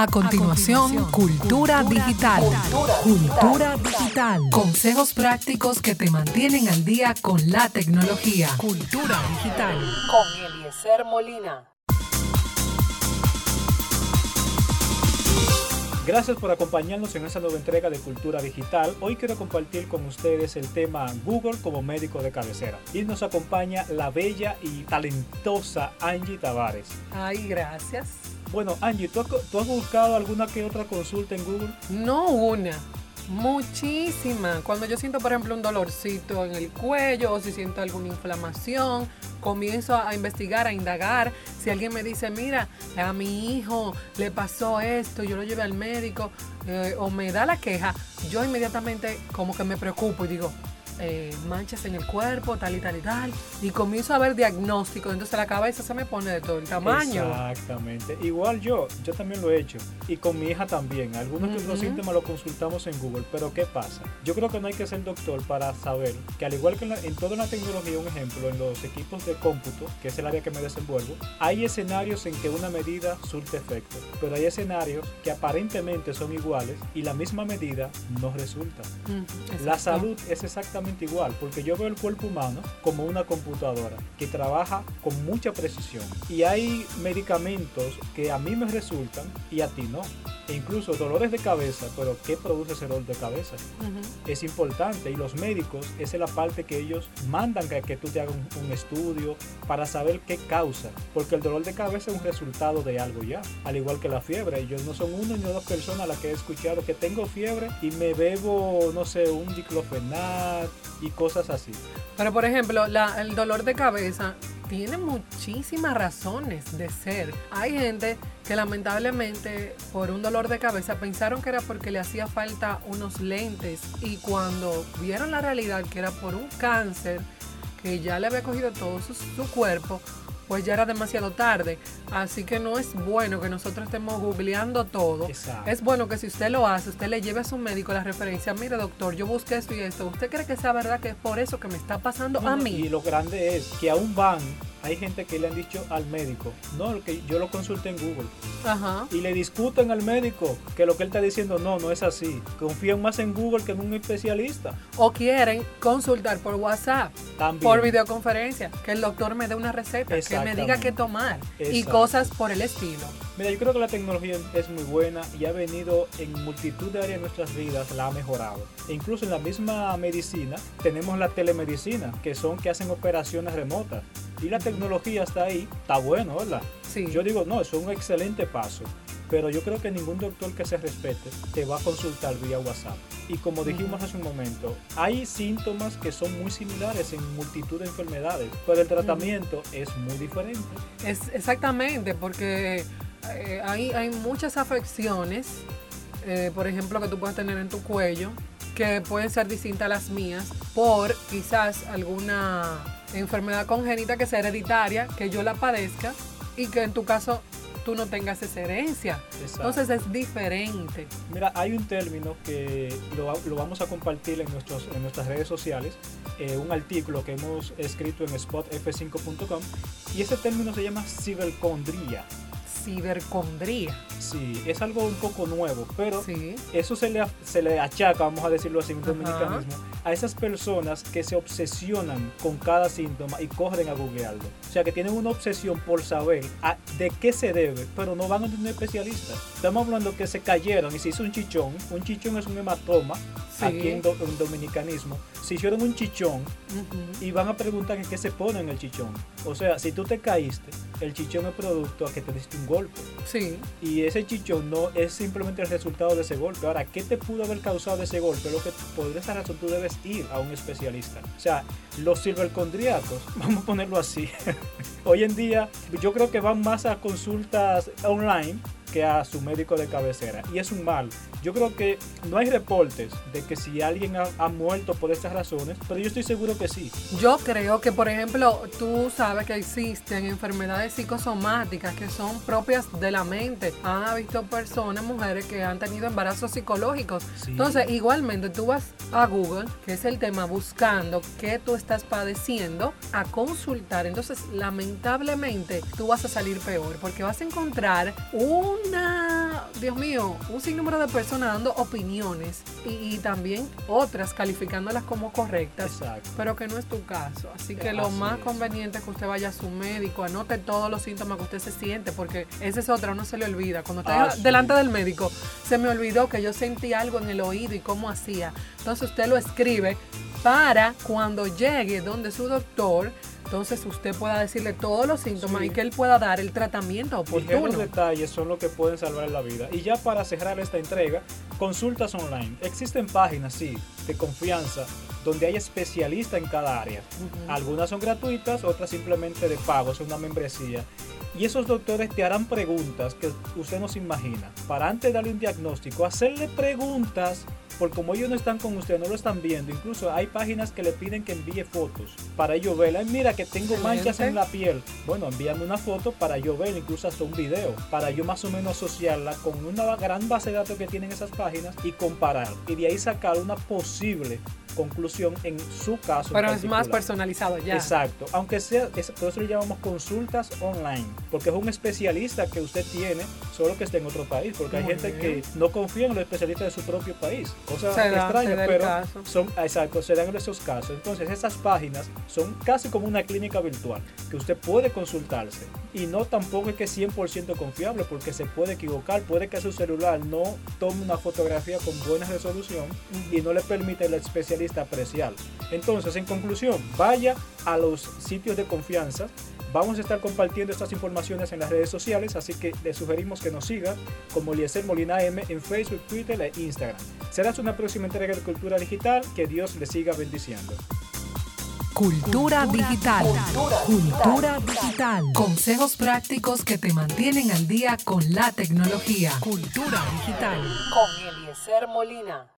A continuación, Cultura, Digital. Cultura, Digital. Consejos prácticos que te mantienen al día con la tecnología. Cultura Digital. Con Eliezer Molina. Gracias por acompañarnos en esta nueva entrega de Cultura Digital. Hoy quiero compartir con ustedes el tema Google como médico de cabecera. Y nos acompaña la bella y talentosa Angie Tavares. Ay, gracias. Bueno, Angie, ¿tú, has buscado alguna que otra consulta en Google? No una, muchísima. Cuando yo siento, por ejemplo, un dolorcito en el cuello o si siento alguna inflamación, comienzo a investigar, a indagar. Si alguien me dice, mira, a mi hijo le pasó esto, yo lo llevé al médico eh, o me da la queja, yo inmediatamente como que me preocupo y digo, eh, manchas en el cuerpo, tal y tal y tal, y comienzo a ver diagnóstico, entonces la cabeza se me pone de todo el tamaño. Exactamente. Igual yo, yo también lo he hecho, y con mi hija también. Algunos de los síntomas lo consultamos en Google, pero ¿qué pasa? Yo creo que no hay que ser doctor para saber que al igual que en, toda la tecnología, un ejemplo, en los equipos de cómputo, que es el área que me desenvuelvo, hay escenarios en que una medida surte efecto, pero hay escenarios que aparentemente son iguales y la misma medida no resulta. la salud es exactamente igual, porque yo veo el cuerpo humano como una computadora que trabaja con mucha precisión. Y hay medicamentos que a mí me resultan y a ti no. E incluso dolores de cabeza, pero ¿qué produce ese dolor de cabeza? Es importante y los médicos, esa es la parte que ellos mandan que, que tú te hagas un, estudio para saber qué causa, porque el dolor de cabeza es un resultado de algo ya, al igual que la fiebre. Ellos no son una ni dos personas a las que he escuchado que tengo fiebre y me bebo, no sé, un diclofenac y cosas así. Pero por ejemplo, el dolor de cabeza tiene muchísimas razones de ser. Hay gente que lamentablemente por un dolor de cabeza pensaron que era porque le hacía falta unos lentes y cuando vieron la realidad que era por un cáncer que ya le había cogido todo su, cuerpo, pues ya era demasiado tarde. Así que no es bueno que nosotros estemos googleando todo. Es bueno que si usted lo hace, usted le lleve a su médico la referencia. Mire, doctor, yo busqué esto y esto. ¿Usted cree que sea verdad que es por eso que me está pasando a mí? Y lo grande es que aún van hay gente que le han dicho al médico, no, que yo lo consulté en Google. Ajá. Y le discuten al médico que lo que él está diciendo no, no es así. Confían más en Google que en un especialista. O quieren consultar por WhatsApp, También. por videoconferencia, que el doctor me dé una receta, que me diga qué tomar y cosas por el estilo. Mira, yo creo que la tecnología es muy buena y ha venido en multitud de áreas de nuestras vidas, la ha mejorado. E incluso en la misma medicina tenemos la telemedicina, que son que hacen operaciones remotas y la tecnología está ahí, está bueno, ¿verdad? Sí. Yo digo, no, es un excelente paso, pero yo creo que ningún doctor que se respete te va a consultar vía WhatsApp. Y como dijimos hace un momento, hay síntomas que son muy similares en multitud de enfermedades, pero el tratamiento es muy diferente. Es exactamente, porque eh, hay, hay muchas afecciones, eh, por ejemplo, que tú puedes tener en tu cuello, que pueden ser distintas a las mías por quizás alguna enfermedad congénita que sea hereditaria, que yo la padezca y que en tu caso tú no tengas esa herencia. Entonces es diferente. Mira, hay un término que lo, vamos a compartir en, nuestros, en nuestras redes sociales, eh, un artículo que hemos escrito en spotf5.com y ese término se llama cibercondría cibercondría. Sí, es algo un poco nuevo, pero eso se le, se le achaca, vamos a decirlo así en dominicanismo, a esas personas que se obsesionan con cada síntoma y corren a googlearlo. O sea, que tienen una obsesión por saber de qué se debe, pero no van a un especialista. Estamos hablando que se cayeron y se hizo un chichón. Un chichón es un hematoma aquí en, dominicanismo, se hicieron un chichón y van a preguntar qué se pone en el chichón. O sea, si tú te caíste, el chichón es producto a que te diste un golpe. Sí. Y ese chichón no es simplemente el resultado de ese golpe. Ahora, ¿qué te pudo haber causado ese golpe? Lo que por esa razón tú debes ir a un especialista. O sea, los cibercondriacos, vamos a ponerlo así. Hoy en día yo creo que van más a consultas online que a su médico de cabecera. Y es un mal. Yo creo que no hay reportes de que si alguien ha, muerto por estas razones, pero yo estoy seguro que sí. Yo creo que, por ejemplo, tú sabes que existen enfermedades psicosomáticas que son propias de la mente. Han visto personas, mujeres que han tenido embarazos psicológicos. Entonces, igualmente, tú vas a Google, que es el tema, buscando qué tú estás padeciendo, a consultar. Entonces, lamentablemente, tú vas a salir peor porque vas a encontrar un una Dios mío, un sinnúmero de personas dando opiniones y, también otras calificándolas como correctas, Exacto. pero que no es tu caso. Así que lo Así más es. conveniente es que usted vaya a su médico, anote todos los síntomas que usted se siente, porque esa es otra, uno se le olvida. Cuando está Así delante del médico, se me olvidó que yo sentí algo en el oído y cómo hacía. Entonces usted lo escribe para cuando llegue donde su doctor, entonces usted pueda decirle todos los síntomas Sí. y que él pueda dar el tratamiento oportuno. detalles son lo que pueden salvar la vida. Y ya para cerrar esta entrega, consultas online. Existen páginas, sí, de confianza, donde hay especialistas en cada área. Algunas son gratuitas, otras simplemente de pago, es una membresía. Y esos doctores te harán preguntas que usted no se imagina. Para antes de darle un diagnóstico, hacerle preguntas, porque como ellos no están con usted, no lo están viendo. Incluso hay páginas que le piden que envíe fotos para ellos ver. Ay, mira que tengo manchas en la piel. Bueno, envíame una foto para yo ver, incluso hasta un video, para yo más o menos asociarla con una gran base de datos que tienen esas páginas y comparar. Y de ahí sacar una posible conclusión en su caso. Pero es más personalizado ya. Exacto, aunque sea, es- por eso le llamamos consultas online, porque es un especialista que usted tiene, solo que esté en otro país, porque hay gente bien. que no confía en los especialistas de su propio país, cosa Se extraña, da pero caso. son, exacto, se dan en esos casos. Entonces esas páginas son casi como una clínica virtual, que usted puede consultarse y no tampoco es que es 100% confiable, porque se puede equivocar, puede que su celular no tome una fotografía con buena resolución y no le permite al especialista apreciar. Entonces, en conclusión, vaya a los sitios de confianza. Vamos a estar compartiendo estas informaciones en las redes sociales, así que le sugerimos que nos siga como Eliezer Molina M en Facebook, Twitter e Instagram. Será hasta una próxima entrega de Cultura Digital. Que Dios le siga bendiciendo. Cultura digital. Cultura digital. Consejos prácticos que te mantienen al día con la tecnología. Cultura digital. Con Eliezer Molina.